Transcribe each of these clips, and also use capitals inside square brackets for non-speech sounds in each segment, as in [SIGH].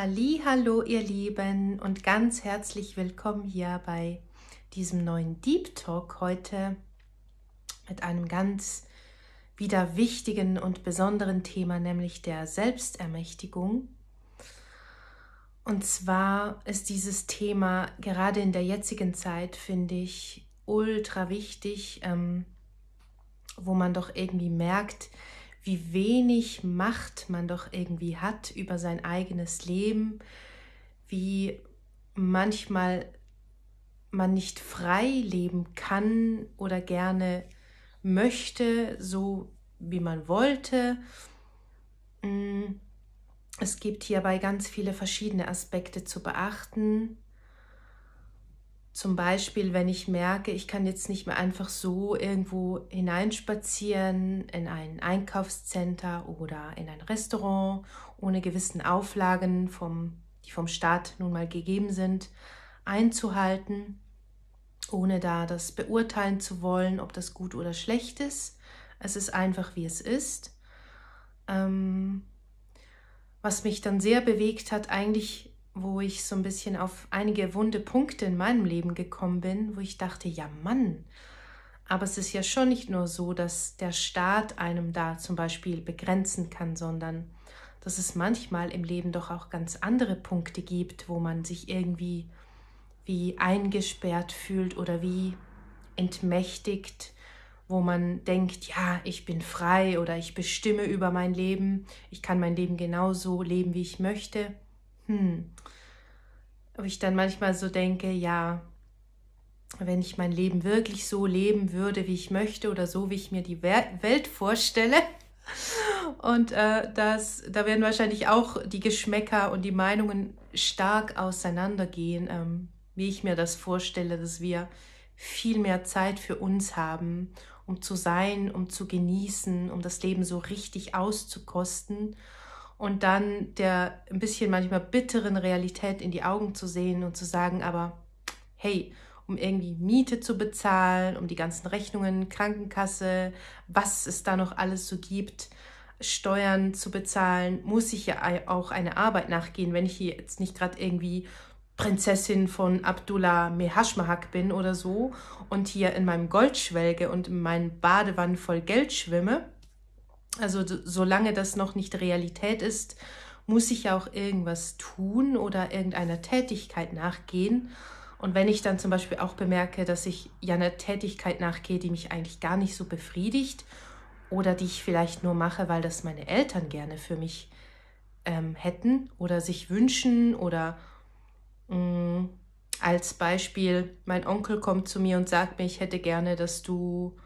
Hallo, ihr Lieben und ganz herzlich willkommen hier bei diesem neuen Deep Talk heute mit einem ganz wieder wichtigen und besonderen Thema, nämlich der Selbstermächtigung. Und zwar ist dieses Thema gerade in der jetzigen Zeit, finde ich, ultra wichtig, ähm, wo man doch irgendwie merkt, wie wenig Macht man doch irgendwie hat über sein eigenes Leben, wie manchmal man nicht frei leben kann oder gerne möchte, so wie man wollte. Mm, es gibt hierbei ganz viele verschiedene Aspekte zu beachten. Zum Beispiel, wenn ich merke, ich kann jetzt nicht mehr einfach so irgendwo hineinspazieren in ein Einkaufscenter oder in ein Restaurant ohne gewissen Auflagen, vom, die vom Staat nun mal gegeben sind, einzuhalten, ohne da das beurteilen zu wollen, ob das gut oder schlecht ist. Es ist einfach, wie es ist. Ähm, was mich dann sehr bewegt hat, eigentlich wo ich so ein bisschen auf einige wunde Punkte in meinem Leben gekommen bin, wo ich dachte, ja Mann, aber es ist ja schon nicht nur so, dass der Staat einem da zum Beispiel begrenzen kann, sondern dass es manchmal im Leben doch auch ganz andere Punkte gibt, wo man sich irgendwie wie eingesperrt fühlt oder wie entmächtigt, wo man denkt, ja, ich bin frei oder ich bestimme über mein Leben, ich kann mein Leben genauso leben, wie ich möchte. Hm, wo ich dann manchmal so denke, ja, wenn ich mein Leben wirklich so leben würde, wie ich möchte oder so, wie ich mir die Welt vorstelle. Und äh, das, da werden wahrscheinlich auch die Geschmäcker und die Meinungen stark auseinandergehen, ähm, wie ich mir das vorstelle, dass wir viel mehr Zeit für uns haben, um zu sein, um zu genießen, um das Leben so richtig auszukosten und dann der ein bisschen manchmal bitteren Realität in die Augen zu sehen und zu sagen, aber hey, um irgendwie Miete zu bezahlen, um die ganzen Rechnungen, Krankenkasse, was es da noch alles so gibt, Steuern zu bezahlen, muss ich ja auch eine Arbeit nachgehen, wenn ich hier jetzt nicht gerade irgendwie Prinzessin von Abdullah Mehashmahak bin oder so und hier in meinem Gold schwelge und in meinen Badewannen voll Geld schwimme, also solange das noch nicht Realität ist, muss ich ja auch irgendwas tun oder irgendeiner Tätigkeit nachgehen. Und wenn ich dann zum Beispiel auch bemerke, dass ich ja einer Tätigkeit nachgehe, die mich eigentlich gar nicht so befriedigt oder die ich vielleicht nur mache, weil das meine Eltern gerne für mich ähm, hätten oder sich wünschen oder mh, mm, als Beispiel, mein Onkel kommt zu mir und sagt mir, ich hätte gerne, dass du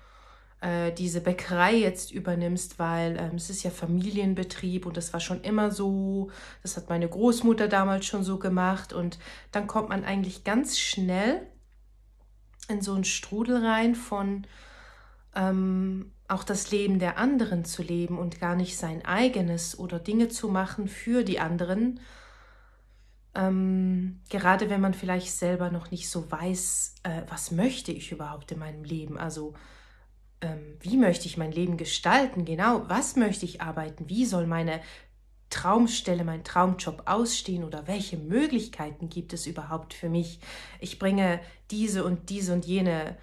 äh, diese Bäckerei jetzt übernimmst, weil ähm, es ist ja Familienbetrieb und das war schon immer so, das hat meine Großmutter damals schon so gemacht und dann kommt man eigentlich ganz schnell in so einen Strudel rein von ähm, auch das Leben der anderen zu leben und gar nicht sein eigenes oder Dinge zu machen für die anderen. Ähm, gerade wenn man vielleicht selber noch nicht so weiß, äh, was möchte ich überhaupt in meinem Leben. Also ähm, wie möchte ich mein Leben gestalten, genau, was möchte ich arbeiten, wie soll meine Traumstelle, mein Traumjob ausstehen oder welche Möglichkeiten gibt es überhaupt für mich. Ich bringe diese und diese und jene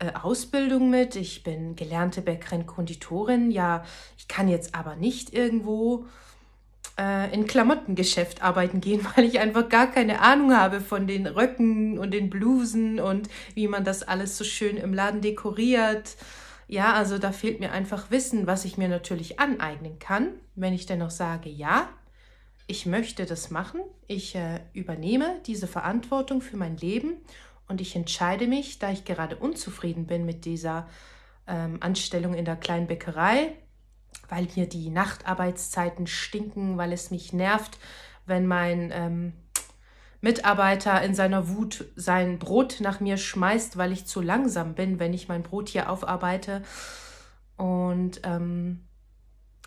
äh, Ausbildung mit. Ich bin gelernte Bäckerin, Konditorin. Ja, ich kann jetzt aber nicht irgendwo äh, in Klamottengeschäft arbeiten gehen, [LAUGHS] weil ich einfach gar keine Ahnung habe von den Röcken und den Blusen und wie man das alles so schön im Laden dekoriert. Ja, also da fehlt mir einfach Wissen, was ich mir natürlich aneignen kann, wenn ich dennoch sage, ja, ich möchte das machen, ich äh, übernehme diese Verantwortung für mein Leben und ich entscheide mich, da ich gerade unzufrieden bin mit dieser ähm, Anstellung in der kleinen Bäckerei, weil mir die Nachtarbeitszeiten stinken, weil es mich nervt, wenn mein ähm, Mitarbeiter in seiner Wut sein Brot nach mir schmeißt, weil ich zu langsam bin, wenn ich mein Brot hier aufarbeite. Und ähm,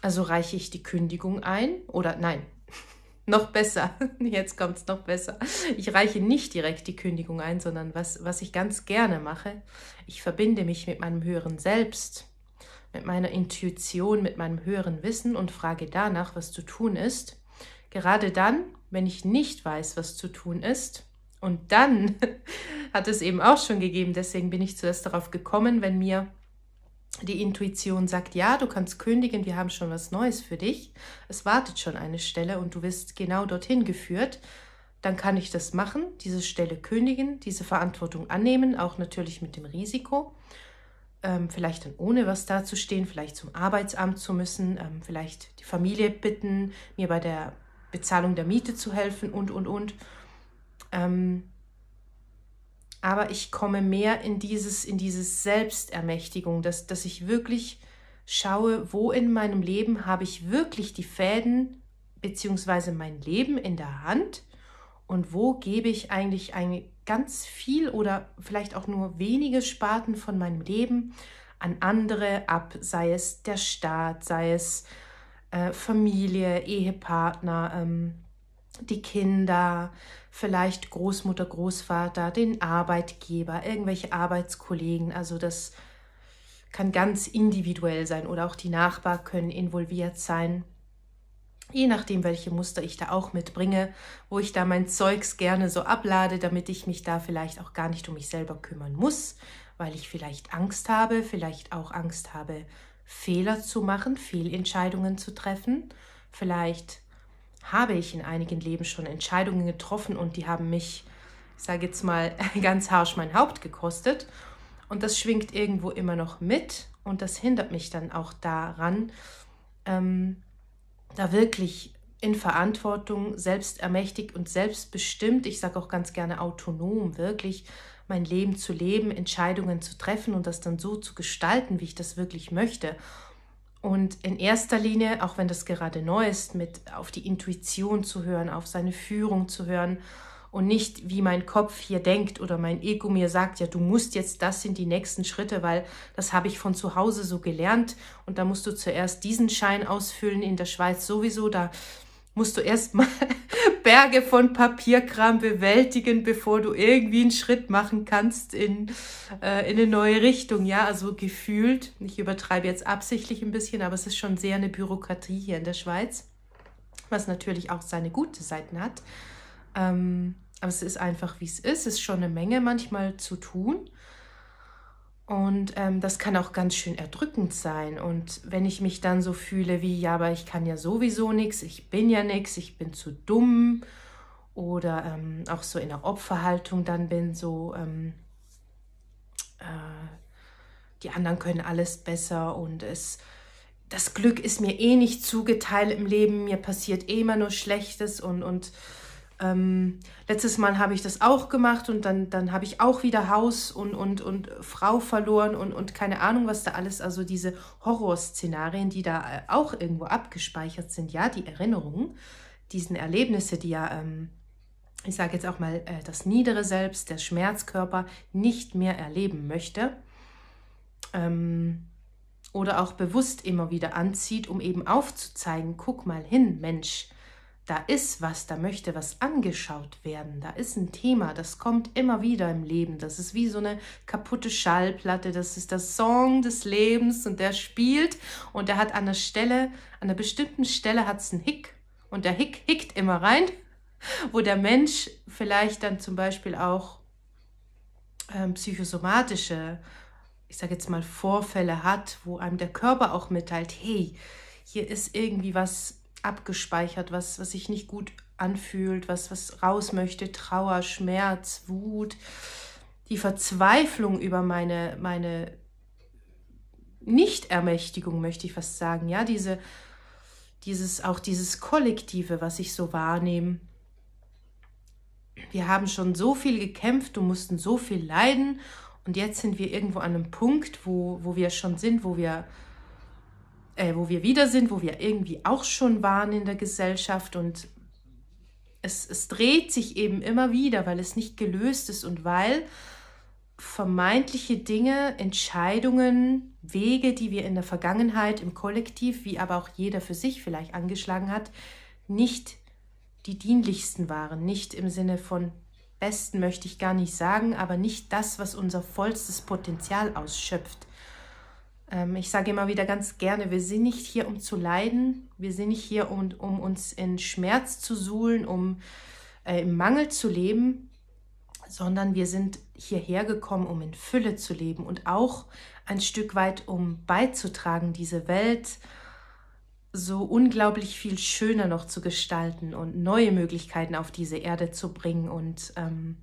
also reiche ich die Kündigung ein oder nein, [LAUGHS] noch besser, [LAUGHS] jetzt kommt es noch besser. Ich reiche nicht direkt die Kündigung ein, sondern was, was ich ganz gerne mache, ich verbinde mich mit meinem höheren Selbst, mit meiner Intuition, mit meinem höheren Wissen und frage danach, was zu tun ist. Gerade dann, wenn ich nicht weiß, was zu tun ist. Und dann [LAUGHS] hat es eben auch schon gegeben, deswegen bin ich zuerst darauf gekommen, wenn mir die Intuition sagt, ja, du kannst kündigen, wir haben schon was Neues für dich, es wartet schon eine Stelle und du wirst genau dorthin geführt, dann kann ich das machen, diese Stelle kündigen, diese Verantwortung annehmen, auch natürlich mit dem Risiko, ähm, vielleicht dann ohne was dazustehen, vielleicht zum Arbeitsamt zu müssen, ähm, vielleicht die Familie bitten, mir bei der Bezahlung der Miete zu helfen und, und, und. Ähm, aber ich komme mehr in dieses, in dieses Selbstermächtigung, dass, dass ich wirklich schaue, wo in meinem Leben habe ich wirklich die Fäden beziehungsweise mein Leben in der Hand und wo gebe ich eigentlich ein ganz viel oder vielleicht auch nur wenige Sparten von meinem Leben an andere ab, sei es der Staat, sei es äh, Familie, Ehepartner, ähm, die Kinder, vielleicht Großmutter, Großvater, den Arbeitgeber, irgendwelche Arbeitskollegen. Also das kann ganz individuell sein oder auch die Nachbarn können involviert sein. Je nachdem, welche Muster ich da auch mitbringe, wo ich da mein Zeugs gerne so ablade, damit ich mich da vielleicht auch gar nicht um mich selber kümmern muss, weil ich vielleicht Angst habe, vielleicht auch Angst habe, Fehler zu machen, Fehlentscheidungen zu treffen, vielleicht habe ich in einigen Leben schon Entscheidungen getroffen und die haben mich, ich sage jetzt mal, [LAUGHS] ganz harsch mein Haupt gekostet. Und das schwingt irgendwo immer noch mit und das hindert mich dann auch daran, ähm, da wirklich in Verantwortung, selbstermächtigt und selbstbestimmt, ich sage auch ganz gerne autonom, wirklich mein Leben zu leben, Entscheidungen zu treffen und das dann so zu gestalten, wie ich das wirklich möchte. Und in erster Linie, auch wenn das gerade neu ist, mit auf die Intuition zu hören, auf seine Führung zu hören und nicht wie mein Kopf hier denkt oder mein Ego mir sagt, ja, du musst jetzt das sind die nächsten Schritte, weil das habe ich von zu Hause so gelernt und da musst du zuerst diesen Schein ausfüllen in der Schweiz sowieso, da musst du erstmal [LAUGHS] Berge von Papierkram bewältigen, bevor du irgendwie einen Schritt machen kannst in, äh, in eine neue Richtung. Ja, also gefühlt, ich übertreibe jetzt absichtlich ein bisschen, aber es ist schon sehr eine Bürokratie hier in der Schweiz, was natürlich auch seine gute Seiten hat. Ähm, aber es ist einfach, wie es ist. Es ist schon eine Menge manchmal zu tun. Und ähm, das kann auch ganz schön erdrückend sein. Und wenn ich mich dann so fühle wie, ja, aber ich kann ja sowieso nichts, ich bin ja nichts, ich bin zu dumm. Oder ähm, auch so in der Opferhaltung dann bin, so, ähm, äh, die anderen können alles besser und es, das Glück ist mir eh nicht zugeteilt im Leben, mir passiert eh immer nur Schlechtes und, und ähm, letztes Mal habe ich das auch gemacht und dann, dann habe ich auch wieder Haus und, und, und Frau verloren und, und keine Ahnung, was da alles, also diese Horrorszenarien, die da äh, auch irgendwo abgespeichert sind, ja, die Erinnerungen, diesen Erlebnisse, die ja, ähm, ich sage jetzt auch mal, äh, das niedere Selbst, der Schmerzkörper nicht mehr erleben möchte. Ähm, oder auch bewusst immer wieder anzieht, um eben aufzuzeigen, guck mal hin, Mensch, da ist was, da möchte was angeschaut werden, da ist ein Thema, das kommt immer wieder im Leben. Das ist wie so eine kaputte Schallplatte, das ist der Song des Lebens und der spielt. Und der hat an der Stelle, an einer bestimmten Stelle hat es einen Hick. Und der Hick hickt immer rein, wo der Mensch vielleicht dann zum Beispiel auch ähm, psychosomatische, ich sage jetzt mal Vorfälle hat, wo einem der Körper auch mitteilt, hey, hier ist irgendwie was abgespeichert, was, was sich nicht gut anfühlt, was, was raus möchte, Trauer, Schmerz, Wut, die Verzweiflung über meine, meine Nichtermächtigung, möchte ich fast sagen, ja, diese, dieses, auch dieses Kollektive, was ich so wahrnehme. Wir haben schon so viel gekämpft und mussten so viel leiden und jetzt sind wir irgendwo an einem Punkt, wo, wo wir schon sind, wo wir äh, wo wir wieder sind, wo wir irgendwie auch schon waren in der Gesellschaft und es, es dreht sich eben immer wieder, weil es nicht gelöst ist und weil vermeintliche Dinge, Entscheidungen, Wege, die wir in der Vergangenheit im Kollektiv, wie aber auch jeder für sich vielleicht angeschlagen hat, nicht die dienlichsten waren, nicht im Sinne von besten möchte ich gar nicht sagen, aber nicht das, was unser vollstes Potenzial ausschöpft. Ähm, ich sage immer wieder ganz gerne, wir sind nicht hier, um zu leiden, wir sind nicht hier, um, um uns in Schmerz zu suhlen, um äh, im Mangel zu leben, sondern wir sind hierher gekommen, um in Fülle zu leben und auch ein Stück weit, um beizutragen, diese Welt so unglaublich viel schöner noch zu gestalten und neue Möglichkeiten auf diese Erde zu bringen und ähm,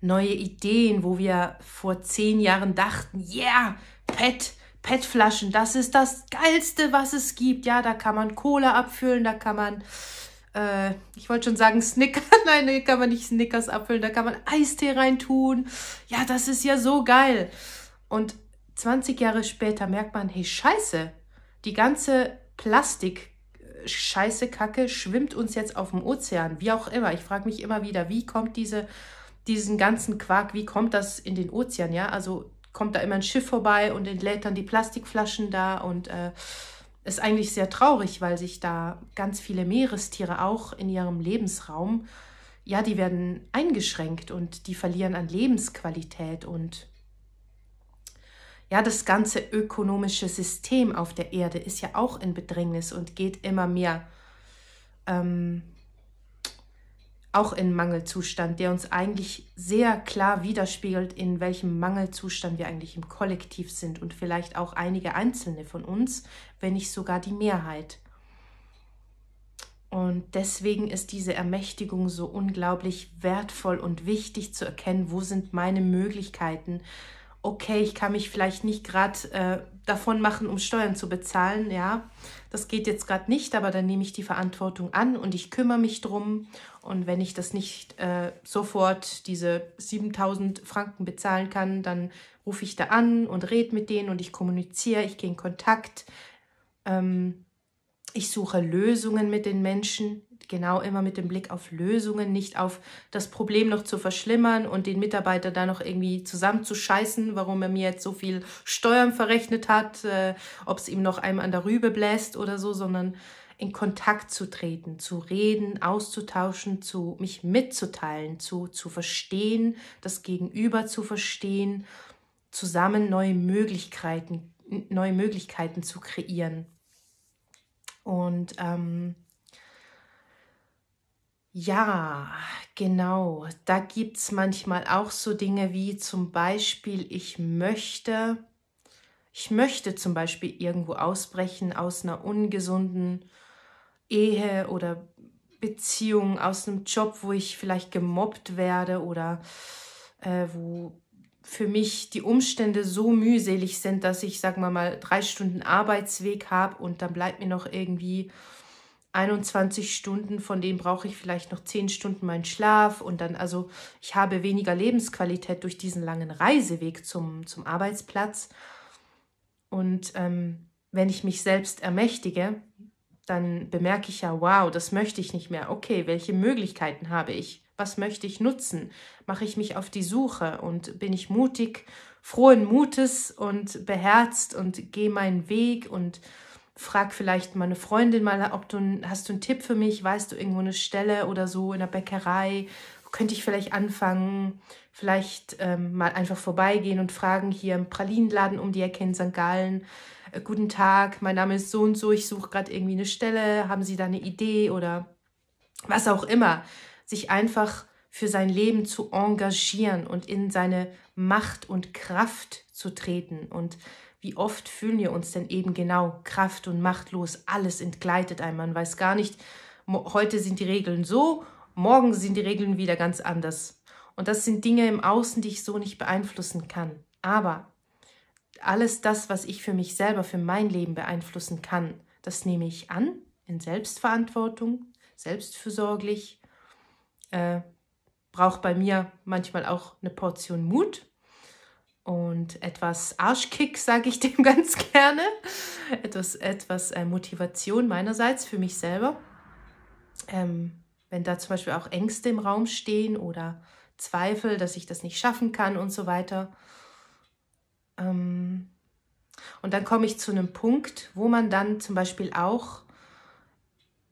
neue Ideen, wo wir vor zehn Jahren dachten, yeah, PET, PET-Flaschen, das ist das Geilste, was es gibt. Ja, da kann man Cola abfüllen, da kann man, äh, ich wollte schon sagen Snickers, [LAUGHS] nein, da kann man nicht Snickers abfüllen, da kann man Eistee reintun. Ja, das ist ja so geil. Und 20 Jahre später merkt man, hey, scheiße, die ganze Plastik, Scheiße, Kacke schwimmt uns jetzt auf dem Ozean, wie auch immer. Ich frage mich immer wieder, wie kommt diese, diesen ganzen Quark, wie kommt das in den Ozean, ja? Also kommt da immer ein Schiff vorbei und entlädt dann die Plastikflaschen da und äh, ist eigentlich sehr traurig, weil sich da ganz viele Meerestiere auch in ihrem Lebensraum, ja, die werden eingeschränkt und die verlieren an Lebensqualität und ja, das ganze ökonomische System auf der Erde ist ja auch in Bedrängnis und geht immer mehr ähm, auch in Mangelzustand, der uns eigentlich sehr klar widerspiegelt, in welchem Mangelzustand wir eigentlich im Kollektiv sind und vielleicht auch einige Einzelne von uns, wenn nicht sogar die Mehrheit. Und deswegen ist diese Ermächtigung so unglaublich wertvoll und wichtig zu erkennen, wo sind meine Möglichkeiten. Okay, ich kann mich vielleicht nicht gerade äh, davon machen, um Steuern zu bezahlen, ja, das geht jetzt gerade nicht, aber dann nehme ich die Verantwortung an und ich kümmere mich drum. Und wenn ich das nicht äh, sofort diese 7000 Franken bezahlen kann, dann rufe ich da an und rede mit denen und ich kommuniziere, ich gehe in Kontakt. Ähm, ich suche Lösungen mit den Menschen, genau immer mit dem Blick auf Lösungen, nicht auf das Problem noch zu verschlimmern und den Mitarbeiter da noch irgendwie zusammenzuscheißen, warum er mir jetzt so viel Steuern verrechnet hat, äh, ob es ihm noch einem an der Rübe bläst oder so, sondern in Kontakt zu treten, zu reden, auszutauschen, zu mich mitzuteilen, zu, zu verstehen, das Gegenüber zu verstehen, zusammen neue Möglichkeiten, neue Möglichkeiten zu kreieren. Und ähm, ja, genau, da gibt es manchmal auch so Dinge wie zum Beispiel, ich möchte, ich möchte zum Beispiel irgendwo ausbrechen aus einer ungesunden Ehe oder Beziehung, aus einem Job, wo ich vielleicht gemobbt werde oder äh, wo für mich die Umstände so mühselig sind, dass ich, sagen wir mal, drei Stunden Arbeitsweg habe und dann bleibt mir noch irgendwie 21 Stunden, von denen brauche ich vielleicht noch 10 Stunden meinen Schlaf und dann, also ich habe weniger Lebensqualität durch diesen langen Reiseweg zum, zum Arbeitsplatz. Und ähm, wenn ich mich selbst ermächtige, dann bemerke ich ja, wow, das möchte ich nicht mehr. Okay, welche Möglichkeiten habe ich? Was möchte ich nutzen? Mache ich mich auf die Suche und bin ich mutig, frohen Mutes und beherzt und gehe meinen Weg und frag vielleicht meine Freundin mal, ob du hast du einen Tipp für mich? Weißt du irgendwo eine Stelle oder so in der Bäckerei? Könnte ich vielleicht anfangen? Vielleicht ähm, mal einfach vorbeigehen und fragen hier im Pralinenladen um die Ecke in St. Gallen äh, guten Tag, mein Name ist so und so, ich suche gerade irgendwie eine Stelle, haben Sie da eine Idee oder was auch immer, sich einfach für sein Leben zu engagieren und in seine Macht und Kraft zu treten. Und wie oft fühlen wir uns denn eben genau kraft- und machtlos? Alles entgleitet einem. Man weiß gar nicht, heute sind die Regeln so, morgen sind die Regeln wieder ganz anders. Und das sind Dinge im Außen, die ich so nicht beeinflussen kann. Aber alles das, was ich für mich selber, für mein Leben beeinflussen kann, das nehme ich an in Selbstverantwortung, selbstfürsorglich. Äh, braucht bei mir manchmal auch eine Portion Mut und etwas Arschkick, sage ich [LAUGHS] dem ganz gerne. Etwas, etwas äh, Motivation meinerseits für mich selber. Ähm, wenn da zum Beispiel auch Ängste im Raum stehen oder Zweifel, dass ich das nicht schaffen kann und so weiter, ähm, und dann komme ich zu einem Punkt, wo man dann zum Beispiel auch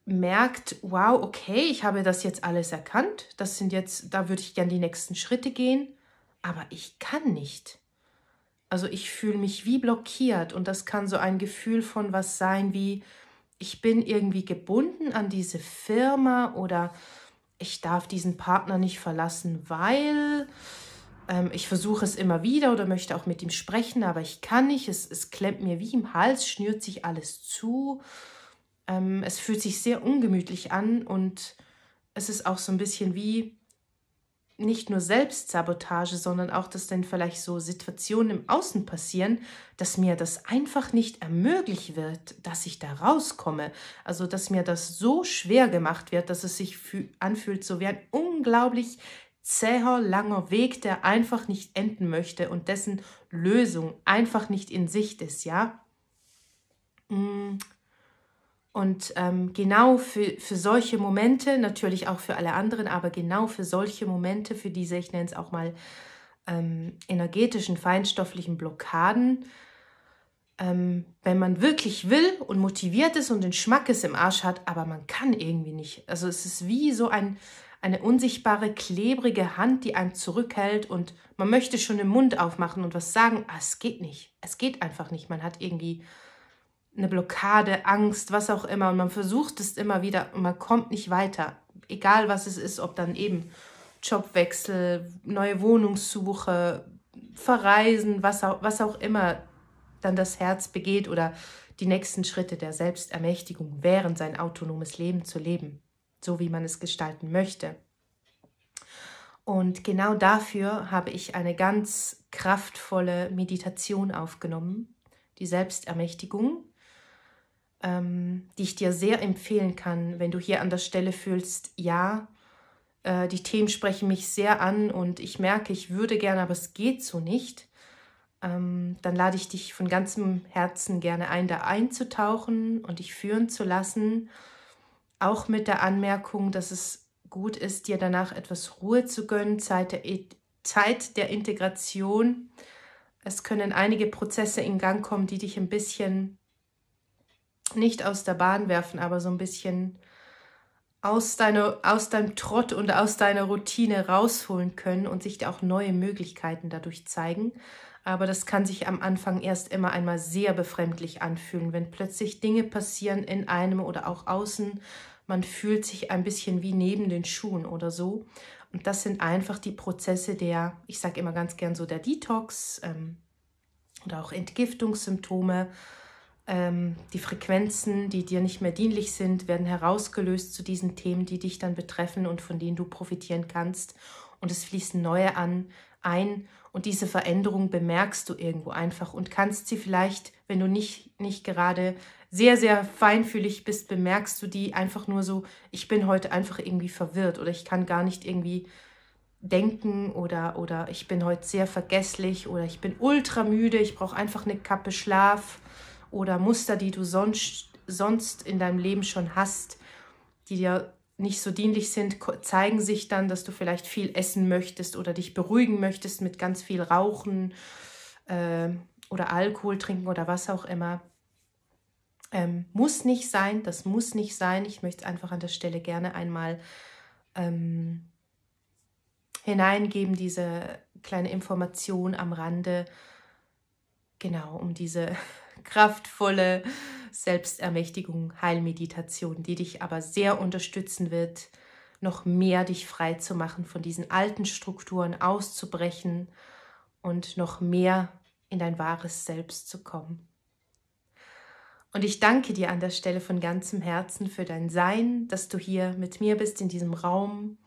merkt, wow, okay, ich habe das jetzt alles erkannt, das sind jetzt, da würde ich gerne die nächsten Schritte gehen, aber ich kann nicht. Also ich fühle mich wie blockiert und das kann so ein Gefühl von was sein wie, ich bin irgendwie gebunden an diese Firma oder ich darf diesen Partner nicht verlassen, weil ähm, ich versuche es immer wieder oder möchte auch mit ihm sprechen, aber ich kann nicht. Es, es klemmt mir wie im Hals, schnürt sich alles zu. Ähm, es fühlt sich sehr ungemütlich an und es ist auch so ein bisschen wie nicht nur Selbstsabotage, sondern auch, dass dann vielleicht so Situationen im Außen passieren, dass mir das einfach nicht ermöglicht wird, dass ich da rauskomme. Also, dass mir das so schwer gemacht wird, dass es sich anfühlt, so wie ein unglaublich zäher, langer Weg, der einfach nicht enden möchte und dessen Lösung einfach nicht in Sicht ist, ja? Und ähm, genau für, für solche Momente, natürlich auch für alle anderen, aber genau für solche Momente, für diese, ich nenne es auch mal ähm, energetischen, feinstofflichen Blockaden, ähm, wenn man wirklich will und motiviert ist und den Schmackes im Arsch hat, aber man kann irgendwie nicht. Also es ist wie so ein, eine unsichtbare, klebrige Hand, die einen zurückhält und man möchte schon den Mund aufmachen und was sagen, ah, es geht nicht. Es geht einfach nicht. Man hat irgendwie eine Blockade, Angst, was auch immer. Und man versucht es immer wieder und man kommt nicht weiter. Egal was es ist, ob dann eben Jobwechsel, neue Wohnungssuche, Verreisen, was auch, was auch immer dann das Herz begeht oder die nächsten Schritte der Selbstermächtigung während sein autonomes Leben zu leben, so wie man es gestalten möchte. Und genau dafür habe ich eine ganz kraftvolle Meditation aufgenommen, die Selbstermächtigung, ähm, die ich dir sehr empfehlen kann, wenn du hier an der Stelle fühlst, ja, äh, die Themen sprechen mich sehr an und ich merke, ich würde gerne, aber es geht so nicht. Ähm, dann lade ich dich von ganzem Herzen gerne ein, da einzutauchen und dich führen zu lassen, auch mit der Anmerkung, dass es gut ist, dir danach etwas Ruhe zu gönnen, Zeit der, Zeit der Integration. Es können einige Prozesse in Gang kommen, die dich ein bisschen nicht aus der Bahn werfen, aber so ein bisschen aus, deiner, aus deinem Trott und aus deiner Routine rausholen können und sich auch neue Möglichkeiten dadurch zeigen. Aber das kann sich am Anfang erst immer einmal sehr befremdlich anfühlen, wenn plötzlich Dinge passieren in einem oder auch außen. Man fühlt sich ein bisschen wie neben den Schuhen oder so. Und das sind einfach die Prozesse der, ich sage immer ganz gern so, der Detox ähm, oder auch Entgiftungssymptome ähm, die Frequenzen, die dir nicht mehr dienlich sind, werden herausgelöst zu diesen Themen, die dich dann betreffen und von denen du profitieren kannst. Und es fließen neue an, ein und diese Veränderung bemerkst du irgendwo einfach und kannst sie vielleicht, wenn du nicht, nicht gerade sehr, sehr feinfühlig bist, bemerkst du die einfach nur so, ich bin heute einfach irgendwie verwirrt oder ich kann gar nicht irgendwie denken oder, oder ich bin heute sehr vergesslich oder ich bin ultra müde, ich brauche einfach eine Kappe Schlaf oder Muster, die du sonst, sonst in deinem Leben schon hast, die dir nicht so dienlich sind, zeigen sich dann, dass du vielleicht viel essen möchtest oder dich beruhigen möchtest mit ganz viel Rauchen äh, oder Alkohol trinken oder was auch immer. Ähm, muss nicht sein, das muss nicht sein. Ich möchte einfach an der Stelle gerne einmal ähm, hineingeben, diese kleine Information am Rande, genau, um diese kraftvolle Selbstermächtigung, Heilmeditation, die dich aber sehr unterstützen wird, noch mehr dich frei zu machen, von diesen alten Strukturen auszubrechen und noch mehr in dein wahres Selbst zu kommen. Und ich danke dir an der Stelle von ganzem Herzen für dein Sein, dass du hier mit mir bist in diesem Raum.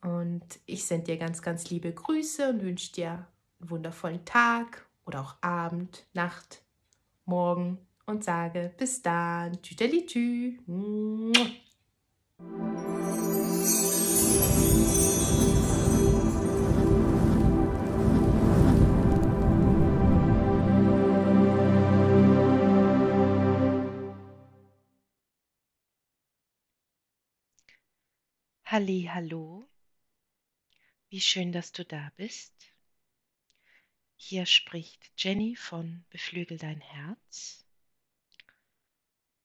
Und ich sende dir ganz, ganz liebe Grüße und wünsche dir einen wundervollen Tag oder auch Abend, Nacht, morgen und sage bis dann. Tschüdelitü. Halli, hallo. Wie schön, dass du da bist. Hier spricht Jenny von Beflügel dein Herz.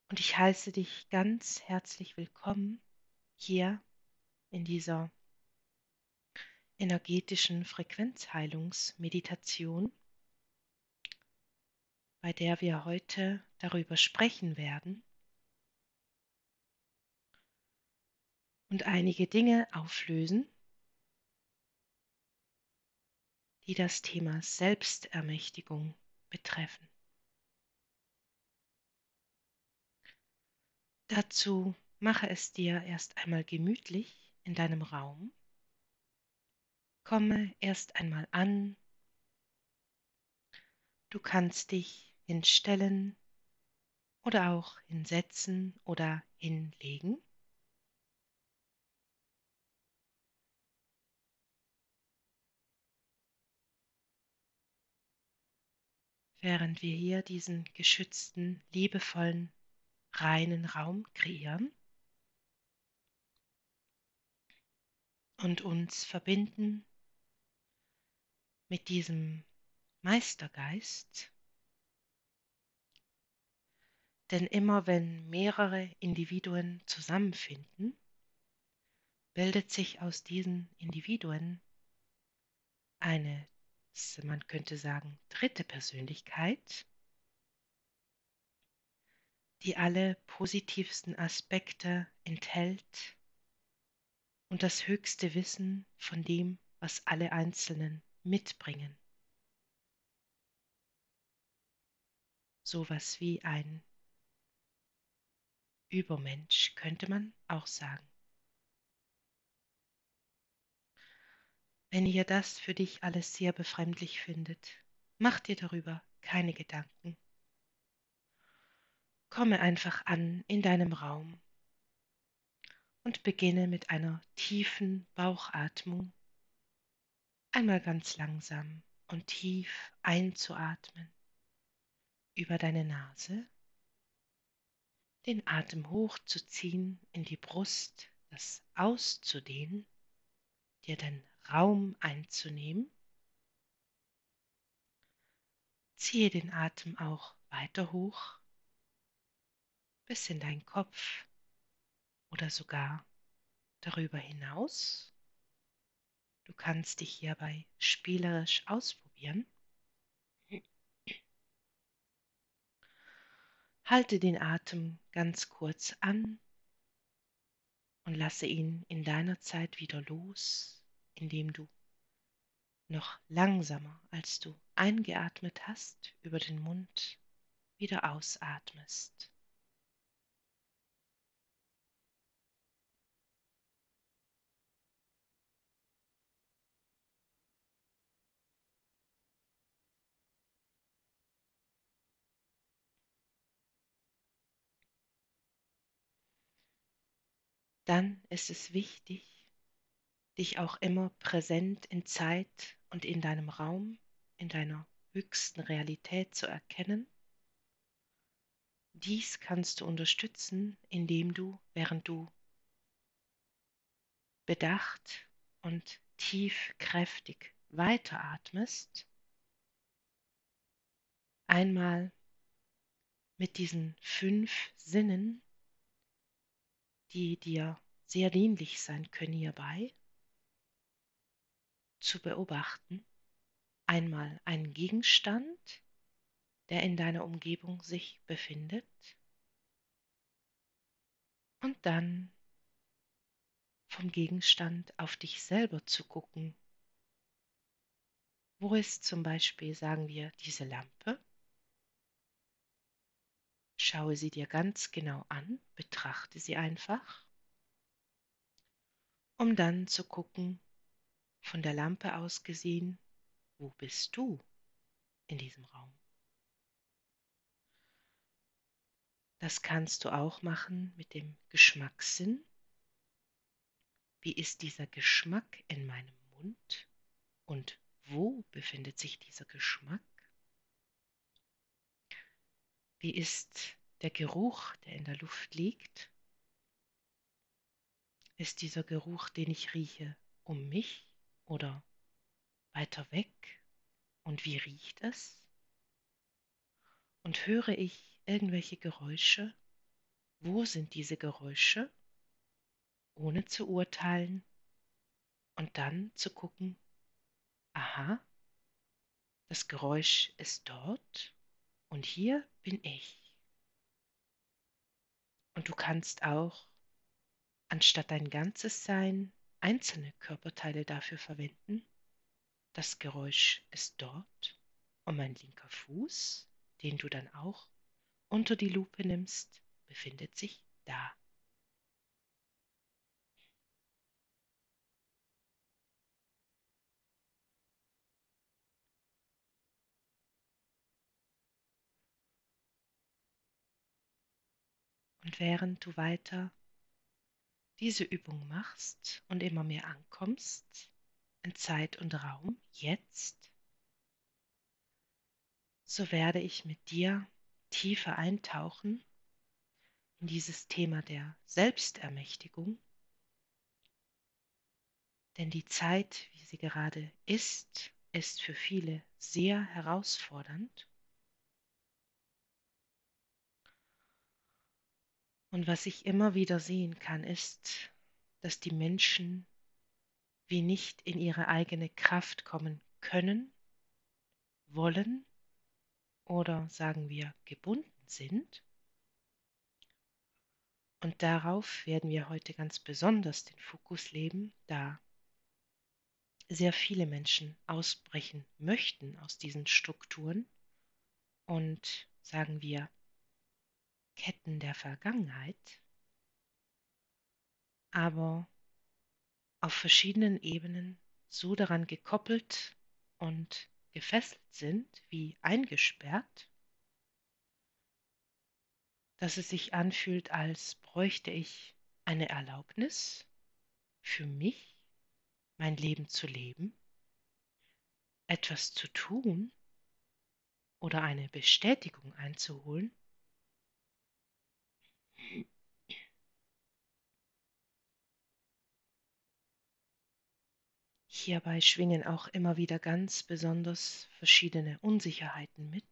Und ich heiße dich ganz herzlich willkommen hier in dieser energetischen Frequenzheilungsmeditation. bei der wir heute darüber sprechen werden und einige Dinge auflösen, die das Thema Selbstermächtigung betreffen. Dazu mache es dir erst einmal gemütlich in deinem Raum. Komme erst einmal an. Du kannst dich hinstellen oder auch hinsetzen oder hinlegen. Während wir hier diesen geschützten, liebevollen reinen Raum kreieren und uns verbinden mit diesem Meistergeist. Denn immer wenn mehrere Individuen zusammenfinden, bildet sich aus diesen Individuen eine, man könnte sagen, dritte Persönlichkeit, die alle positivsten Aspekte enthält und das höchste Wissen von dem, was alle Einzelnen mitbringen. Sowas wie ein Übermensch könnte man auch sagen. Wenn ihr das für dich alles sehr befremdlich findet, mach dir darüber keine Gedanken. Komme einfach an in deinem Raum und beginne mit einer tiefen Bauchatmung. Einmal ganz langsam und tief einzuatmen. Über deine Nase, den Atem hochzuziehen in die Brust, das auszudehnen, dir den Raum einzunehmen. Ziehe den Atem auch weiter hoch bis in deinen Kopf oder sogar darüber hinaus. Du kannst dich hierbei spielerisch ausprobieren. Halte den Atem ganz kurz an und lasse ihn in deiner Zeit wieder los, indem du noch langsamer, als du eingeatmet hast, über den Mund wieder ausatmest. dann ist es wichtig, dich auch immer präsent in Zeit und in deinem Raum, in deiner höchsten Realität zu erkennen. Dies kannst du unterstützen, indem du, während du bedacht und tief kräftig weiteratmest, einmal mit diesen fünf Sinnen die dir sehr dienlich sein können hierbei, zu beobachten. Einmal einen Gegenstand, der in deiner Umgebung sich befindet, und dann vom Gegenstand auf dich selber zu gucken. Wo ist zum Beispiel, sagen wir, diese Lampe? Schaue sie dir ganz genau an, betrachte sie einfach, um dann zu gucken, von der Lampe aus gesehen, wo bist du in diesem Raum? Das kannst du auch machen mit dem Geschmackssinn. Wie ist dieser Geschmack in meinem Mund und wo befindet sich dieser Geschmack? Wie ist der Geruch, der in der Luft liegt? Ist dieser Geruch, den ich rieche, um mich oder weiter weg? Und wie riecht es? Und höre ich irgendwelche Geräusche? Wo sind diese Geräusche? Ohne zu urteilen und dann zu gucken, aha, das Geräusch ist dort und hier bin ich. Und du kannst auch, anstatt dein ganzes Sein, einzelne Körperteile dafür verwenden. Das Geräusch ist dort und mein linker Fuß, den du dann auch unter die Lupe nimmst, befindet sich da. Und während du weiter diese Übung machst und immer mehr ankommst in Zeit und Raum, jetzt, so werde ich mit dir tiefer eintauchen in dieses Thema der Selbstermächtigung. Denn die Zeit, wie sie gerade ist, ist für viele sehr herausfordernd. Und was ich immer wieder sehen kann, ist, dass die Menschen wie nicht in ihre eigene Kraft kommen können, wollen oder sagen wir gebunden sind. Und darauf werden wir heute ganz besonders den Fokus legen, da sehr viele Menschen ausbrechen möchten aus diesen Strukturen und sagen wir Ketten der Vergangenheit, aber auf verschiedenen Ebenen so daran gekoppelt und gefesselt sind wie eingesperrt, dass es sich anfühlt, als bräuchte ich eine Erlaubnis für mich, mein Leben zu leben, etwas zu tun oder eine Bestätigung einzuholen, Hierbei schwingen auch immer wieder ganz besonders verschiedene Unsicherheiten mit.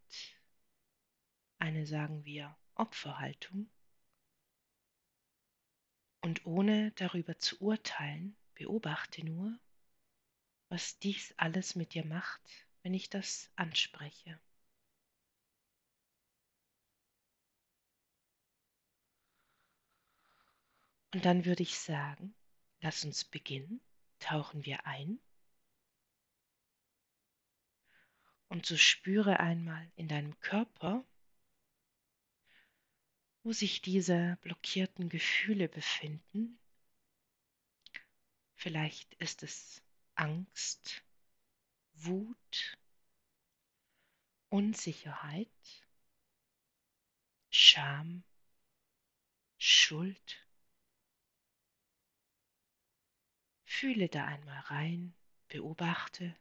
Eine sagen wir Opferhaltung. Und ohne darüber zu urteilen, beobachte nur, was dies alles mit dir macht, wenn ich das anspreche. Und dann würde ich sagen, lass uns beginnen, tauchen wir ein. Und so spüre einmal in deinem Körper, wo sich diese blockierten Gefühle befinden. Vielleicht ist es Angst, Wut, Unsicherheit, Scham, Schuld. Fühle da einmal rein, beobachte.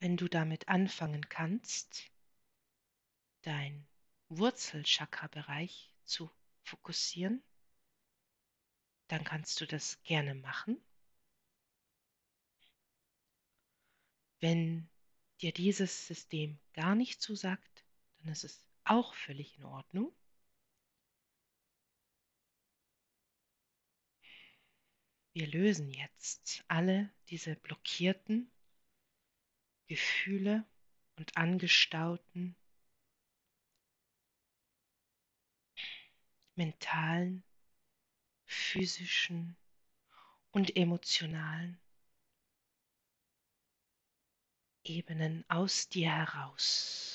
Wenn du damit anfangen kannst, dein Wurzelchakra-Bereich zu fokussieren, dann kannst du das gerne machen. Wenn dir dieses System gar nicht zusagt, dann ist es auch völlig in Ordnung. Wir lösen jetzt alle diese blockierten Gefühle und angestauten mentalen, physischen und emotionalen Ebenen aus dir heraus.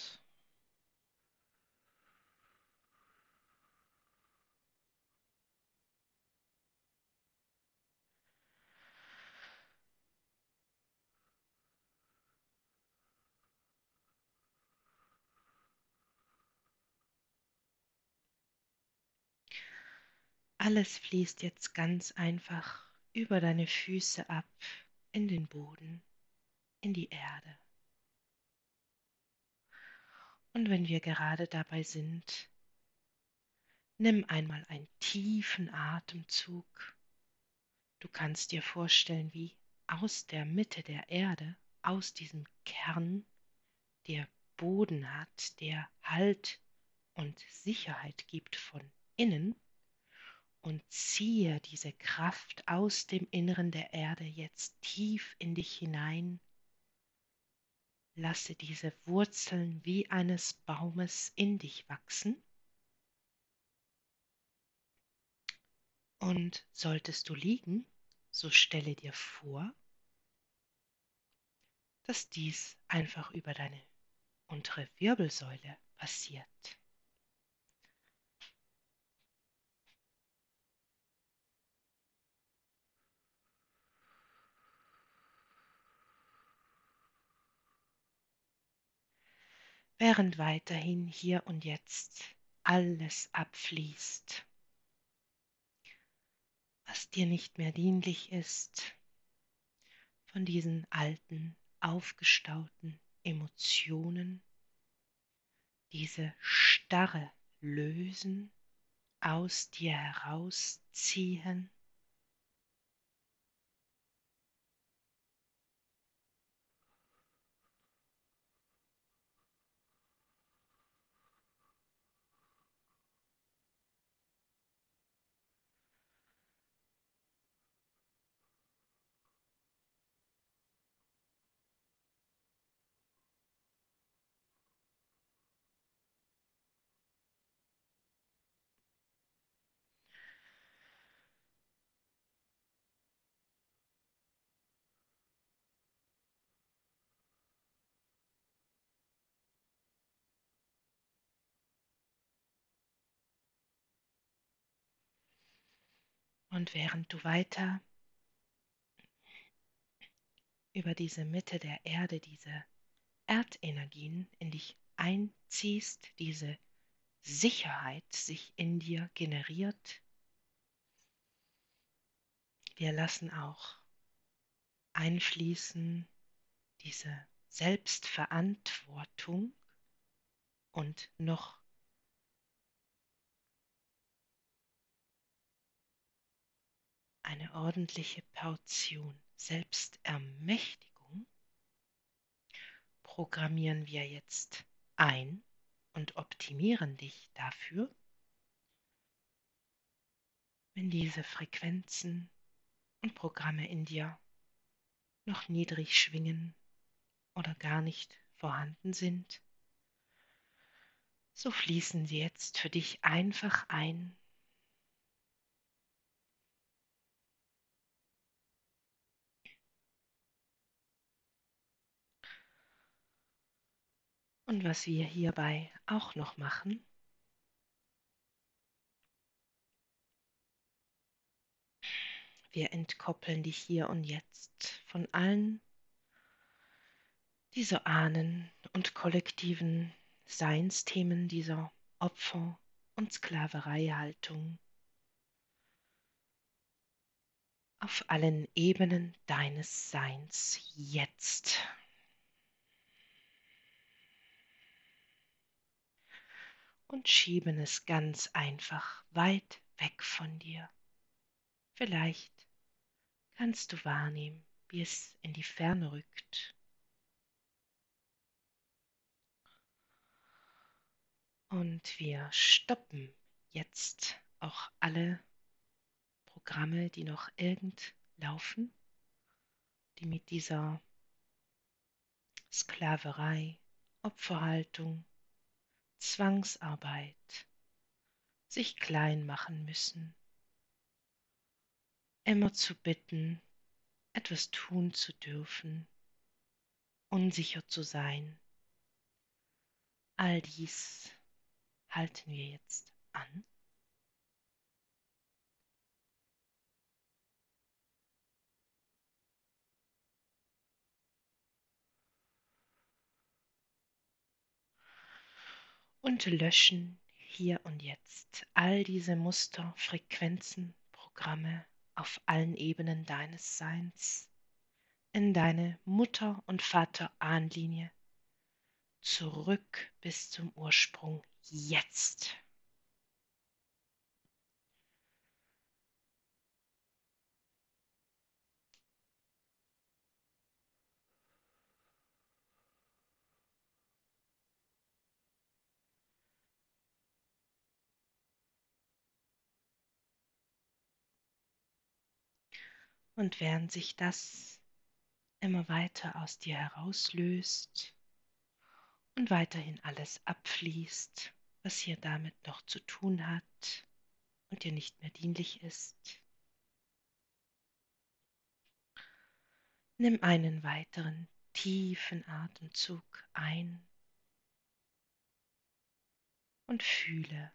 Alles fließt jetzt ganz einfach über deine Füße ab in den Boden, in die Erde. Und wenn wir gerade dabei sind, nimm einmal einen tiefen Atemzug. Du kannst dir vorstellen, wie aus der Mitte der Erde, aus diesem Kern, der Boden hat, der Halt und Sicherheit gibt von innen, und ziehe diese Kraft aus dem Inneren der Erde jetzt tief in dich hinein. lasse diese Wurzeln wie eines Baumes in dich wachsen. Und solltest du liegen, so stelle dir vor, dass dies einfach über deine untere Wirbelsäule passiert. Während weiterhin hier und jetzt alles abfließt, was dir nicht mehr dienlich ist, von diesen alten, aufgestauten Emotionen, diese Starre lösen, aus dir herausziehen Und während du weiter über diese Mitte der Erde, diese Erdenergien in dich einziehst, diese Sicherheit sich in dir generiert, wir lassen auch einfließen diese Selbstverantwortung und noch eine ordentliche Portion Selbstermächtigung programmieren wir jetzt ein und optimieren dich dafür, wenn diese Frequenzen und Programme in dir noch niedrig schwingen oder gar nicht vorhanden sind, so fließen sie jetzt für dich einfach ein Und was wir hierbei auch noch machen, wir entkoppeln dich hier und jetzt von allen diese Ahnen und kollektiven Seinsthemen dieser Opfer- und Sklavereihaltung auf allen Ebenen deines Seins jetzt. Und schieben es ganz einfach weit weg von dir. Vielleicht kannst du wahrnehmen, wie es in die Ferne rückt. Und wir stoppen jetzt auch alle Programme, die noch irgend laufen, die mit dieser Sklaverei, Opferhaltung, Zwangsarbeit, sich klein machen müssen, immer zu bitten, etwas tun zu dürfen, unsicher zu sein. All dies halten wir jetzt an. Und löschen hier und jetzt all diese Muster, Frequenzen, Programme auf allen Ebenen deines Seins in deine Mutter- und Vater-Ahnlinie zurück bis zum Ursprung jetzt. Und während sich das immer weiter aus dir herauslöst, und weiterhin alles abfließt, was hier damit noch zu tun hat und dir nicht mehr dienlich ist. Nimm einen weiteren tiefen Atemzug ein und fühle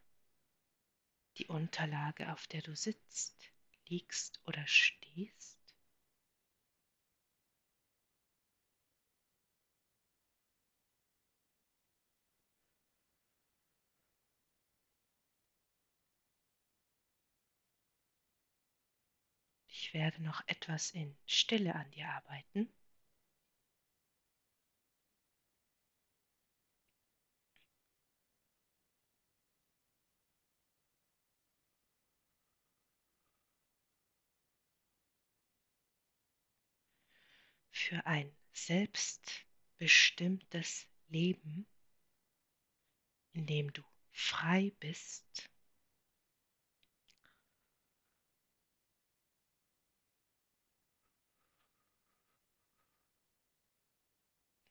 die Unterlage, auf der du sitzt, liegst oder stehst. Ich werde noch etwas in Stille an dir arbeiten. Für ein selbstbestimmtes Leben, in dem du frei bist,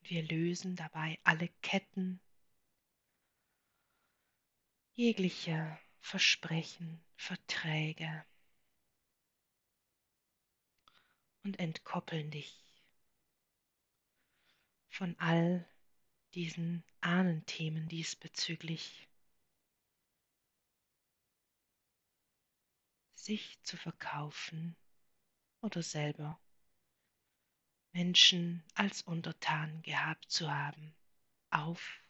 Wir lösen dabei alle Ketten, jegliche Versprechen, Verträge und entkoppeln dich von all diesen Ahnenthemen diesbezüglich. Sich zu verkaufen oder selber Menschen als Untertan gehabt zu haben, auf.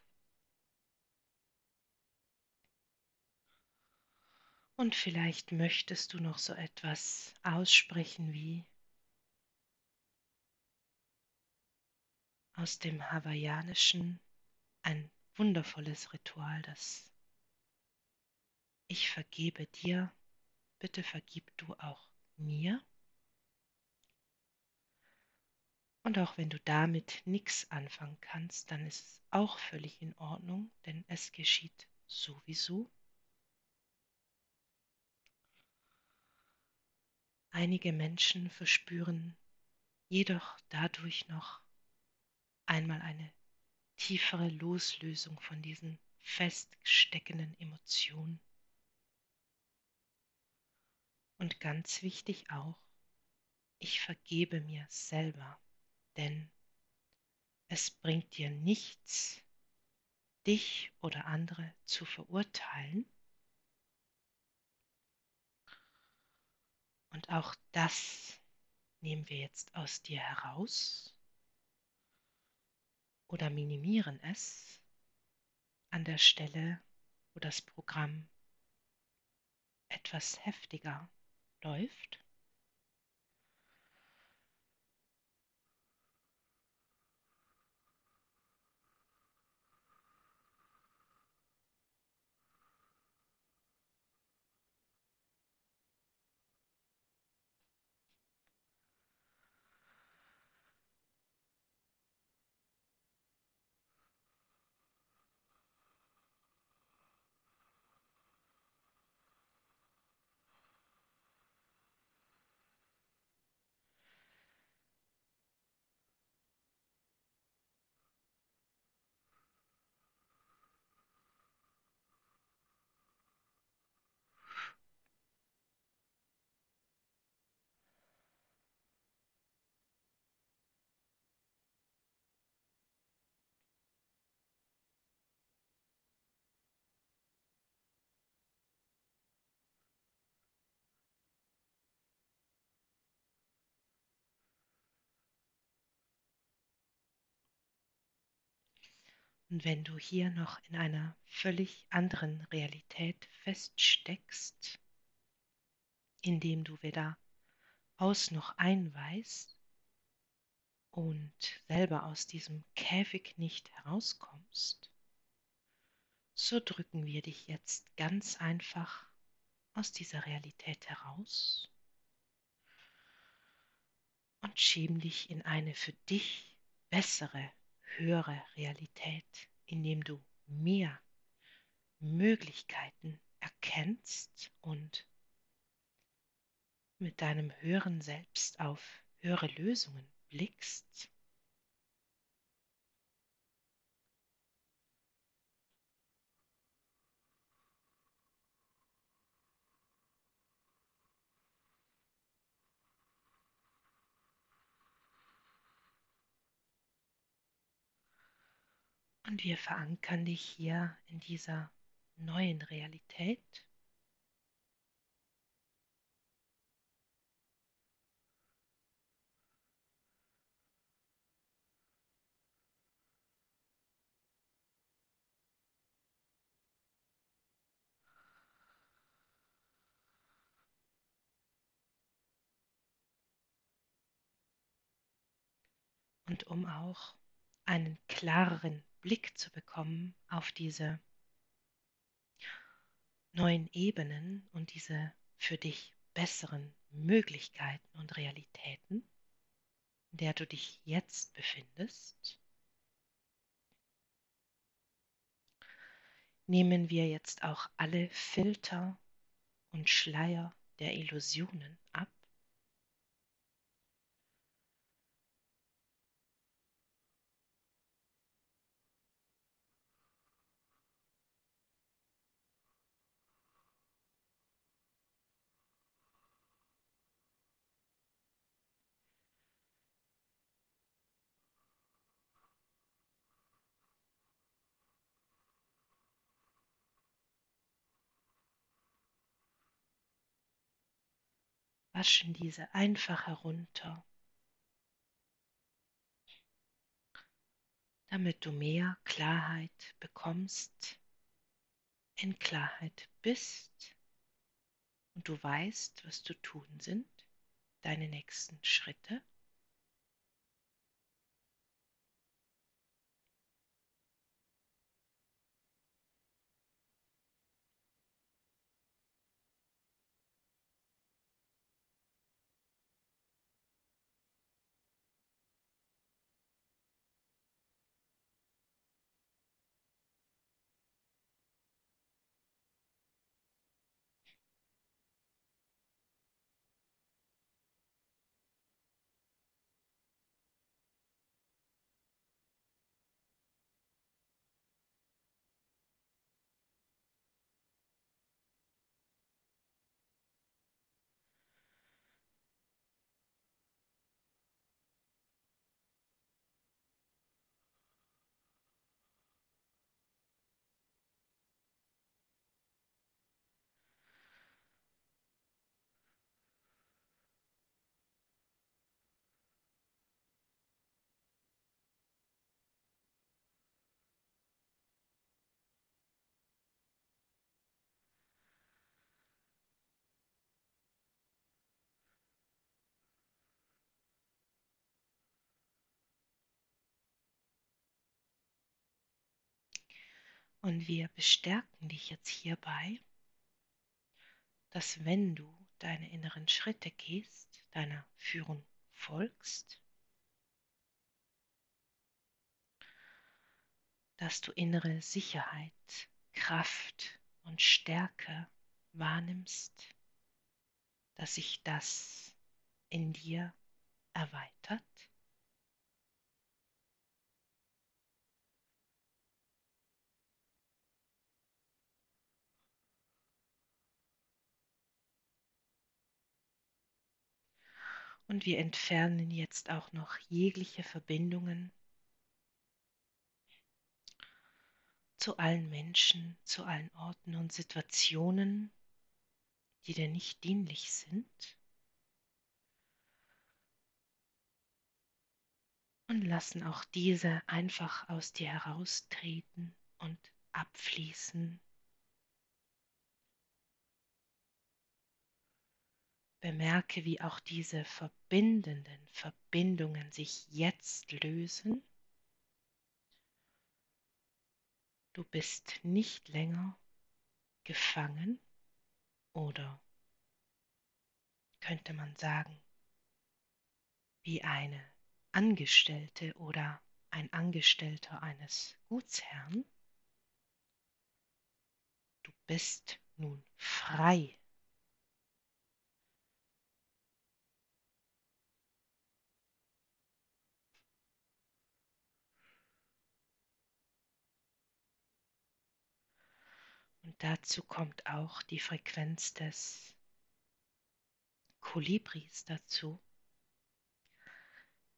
Und vielleicht möchtest du noch so etwas aussprechen wie aus dem Hawaiianischen ein wundervolles Ritual, das ich vergebe dir, bitte vergib du auch mir. Und auch wenn du damit nichts anfangen kannst, dann ist es auch völlig in Ordnung, denn es geschieht sowieso. Einige Menschen verspüren jedoch dadurch noch einmal eine tiefere Loslösung von diesen feststeckenden Emotionen. Und ganz wichtig auch, ich vergebe mir selber denn es bringt dir nichts, dich oder andere zu verurteilen. Und auch das nehmen wir jetzt aus dir heraus oder minimieren es an der Stelle, wo das Programm etwas heftiger läuft. Und wenn du hier noch in einer völlig anderen Realität feststeckst, indem du weder aus noch ein weißt und selber aus diesem Käfig nicht herauskommst, so drücken wir dich jetzt ganz einfach aus dieser Realität heraus und schieben dich in eine für dich bessere höhere Realität, indem du mehr Möglichkeiten erkennst und mit deinem höheren Selbst auf höhere Lösungen blickst. Und wir verankern dich hier in dieser neuen Realität. Und um auch einen klareren Blick zu bekommen auf diese neuen Ebenen und diese für dich besseren Möglichkeiten und Realitäten, in der du dich jetzt befindest, nehmen wir jetzt auch alle Filter und Schleier der Illusionen ab waschen diese einfach herunter, damit du mehr Klarheit bekommst, in Klarheit bist und du weißt, was zu tun sind, deine nächsten Schritte. Und wir bestärken dich jetzt hierbei, dass wenn du deine inneren Schritte gehst, deiner Führung folgst, dass du innere Sicherheit, Kraft und Stärke wahrnimmst, dass sich das in dir erweitert Und wir entfernen jetzt auch noch jegliche Verbindungen zu allen Menschen, zu allen Orten und Situationen, die dir nicht dienlich sind. Und lassen auch diese einfach aus dir heraustreten und abfließen Bemerke, wie auch diese verbindenden Verbindungen sich jetzt lösen. Du bist nicht länger gefangen oder könnte man sagen, wie eine Angestellte oder ein Angestellter eines Gutsherrn. Du bist nun frei dazu kommt auch die Frequenz des Kolibris dazu,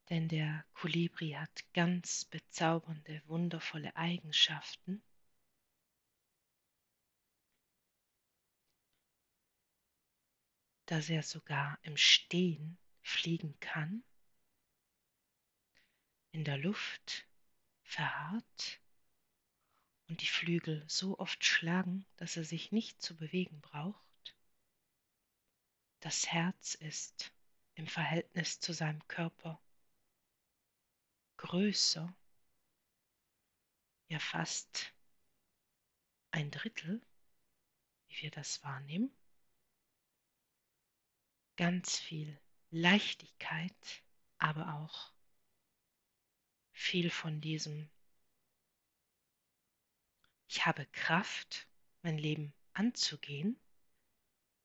Denn der Kolibri hat ganz bezaubernde, wundervolle Eigenschaften. dass er sogar im Stehen fliegen kann, in der Luft verharrt und die Flügel so oft schlagen, dass er sich nicht zu bewegen braucht. Das Herz ist im Verhältnis zu seinem Körper größer, ja fast ein Drittel, wie wir das wahrnehmen. Ganz viel Leichtigkeit, aber auch viel von diesem ich habe Kraft, mein Leben anzugehen.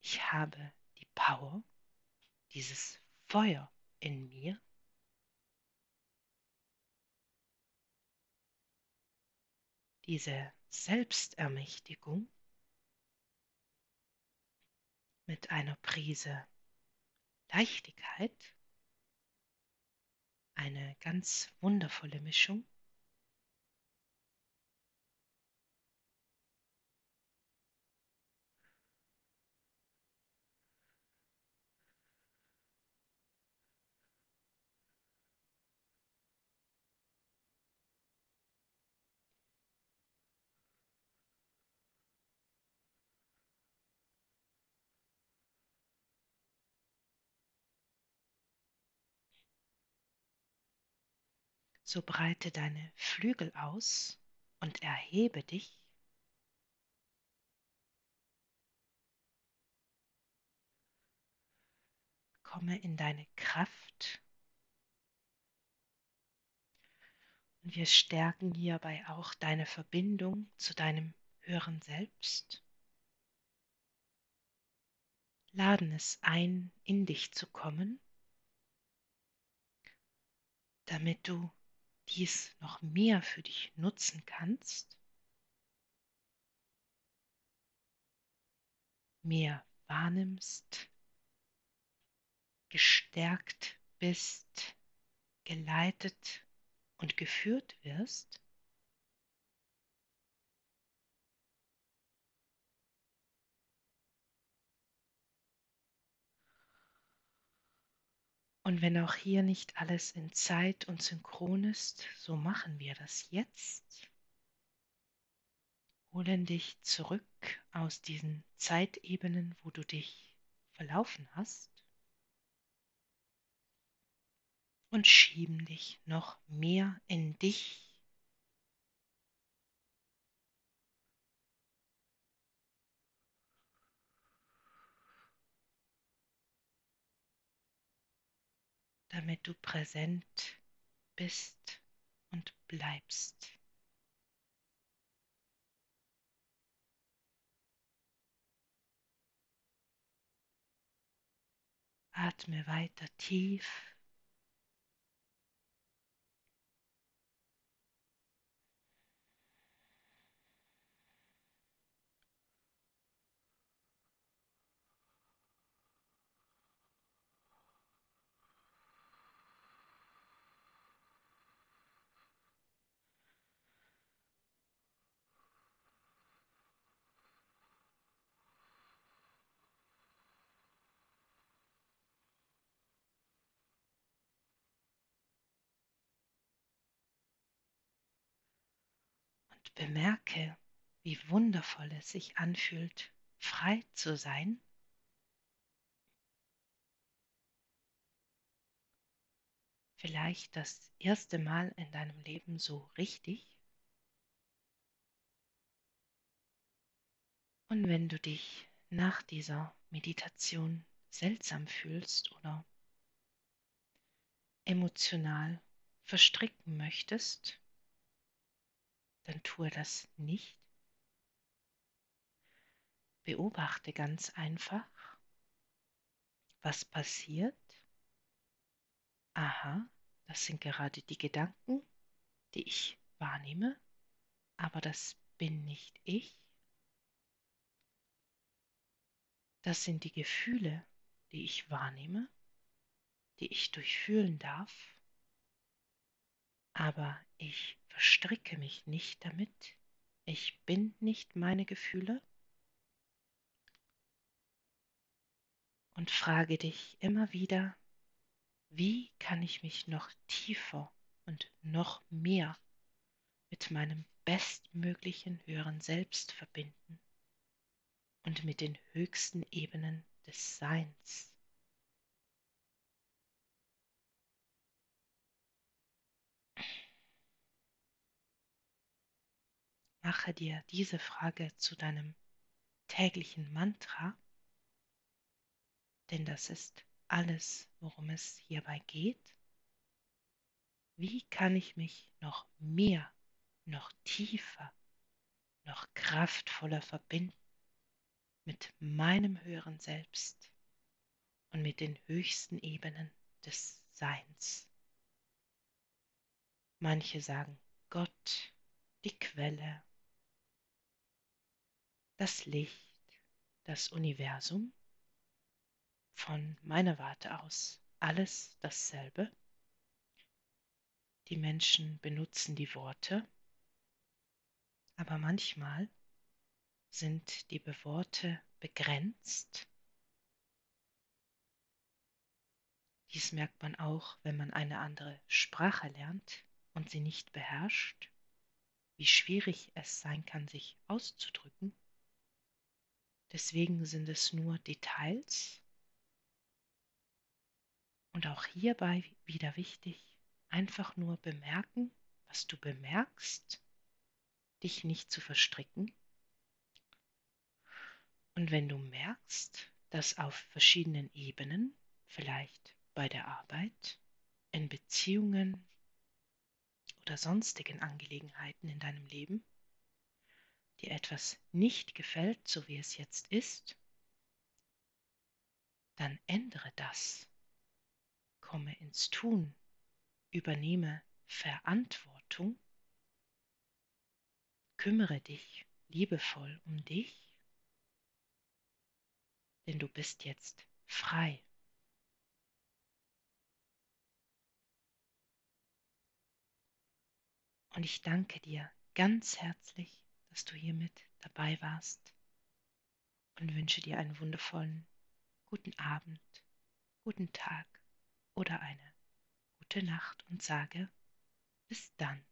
Ich habe die Power, dieses Feuer in mir. Diese Selbstermächtigung mit einer Prise Leichtigkeit, eine ganz wundervolle Mischung. So breite deine Flügel aus und erhebe dich. Komme in deine Kraft. Und wir stärken hierbei auch deine Verbindung zu deinem höheren Selbst. Laden es ein, in dich zu kommen, damit du dies noch mehr für dich nutzen kannst, mehr wahrnimmst, gestärkt bist, geleitet und geführt wirst, Und wenn auch hier nicht alles in Zeit und synchron ist, so machen wir das jetzt. Holen dich zurück aus diesen Zeitebenen, wo du dich verlaufen hast und schieben dich noch mehr in dich damit du präsent bist und bleibst. Atme weiter tief bemerke, wie wundervoll es sich anfühlt, frei zu sein. Vielleicht das erste Mal in deinem Leben so richtig. Und wenn du dich nach dieser Meditation seltsam fühlst oder emotional verstricken möchtest, dann tue das nicht. Beobachte ganz einfach, was passiert. Aha, das sind gerade die Gedanken, die ich wahrnehme, aber das bin nicht ich. Das sind die Gefühle, die ich wahrnehme, die ich durchfühlen darf, aber ich verstricke mich nicht damit. Ich bin nicht meine Gefühle. Und frage dich immer wieder, wie kann ich mich noch tiefer und noch mehr mit meinem bestmöglichen höheren Selbst verbinden und mit den höchsten Ebenen des Seins. Mache dir diese Frage zu deinem täglichen Mantra, denn das ist alles, worum es hierbei geht. Wie kann ich mich noch mehr, noch tiefer, noch kraftvoller verbinden mit meinem höheren Selbst und mit den höchsten Ebenen des Seins? Manche sagen Gott, die Quelle, das Licht, das Universum, von meiner Warte aus alles dasselbe. Die Menschen benutzen die Worte, aber manchmal sind die Worte begrenzt. Dies merkt man auch, wenn man eine andere Sprache lernt und sie nicht beherrscht, wie schwierig es sein kann, sich auszudrücken. Deswegen sind es nur Details. Und auch hierbei wieder wichtig, einfach nur bemerken, was du bemerkst, dich nicht zu verstricken. Und wenn du merkst, dass auf verschiedenen Ebenen, vielleicht bei der Arbeit, in Beziehungen oder sonstigen Angelegenheiten in deinem Leben, dir etwas nicht gefällt, so wie es jetzt ist, dann ändere das. Komme ins Tun, übernehme Verantwortung, kümmere dich liebevoll um dich, denn du bist jetzt frei. Und ich danke dir ganz herzlich dass du hier mit dabei warst und wünsche dir einen wundervollen guten Abend, guten Tag oder eine gute Nacht und sage bis dann.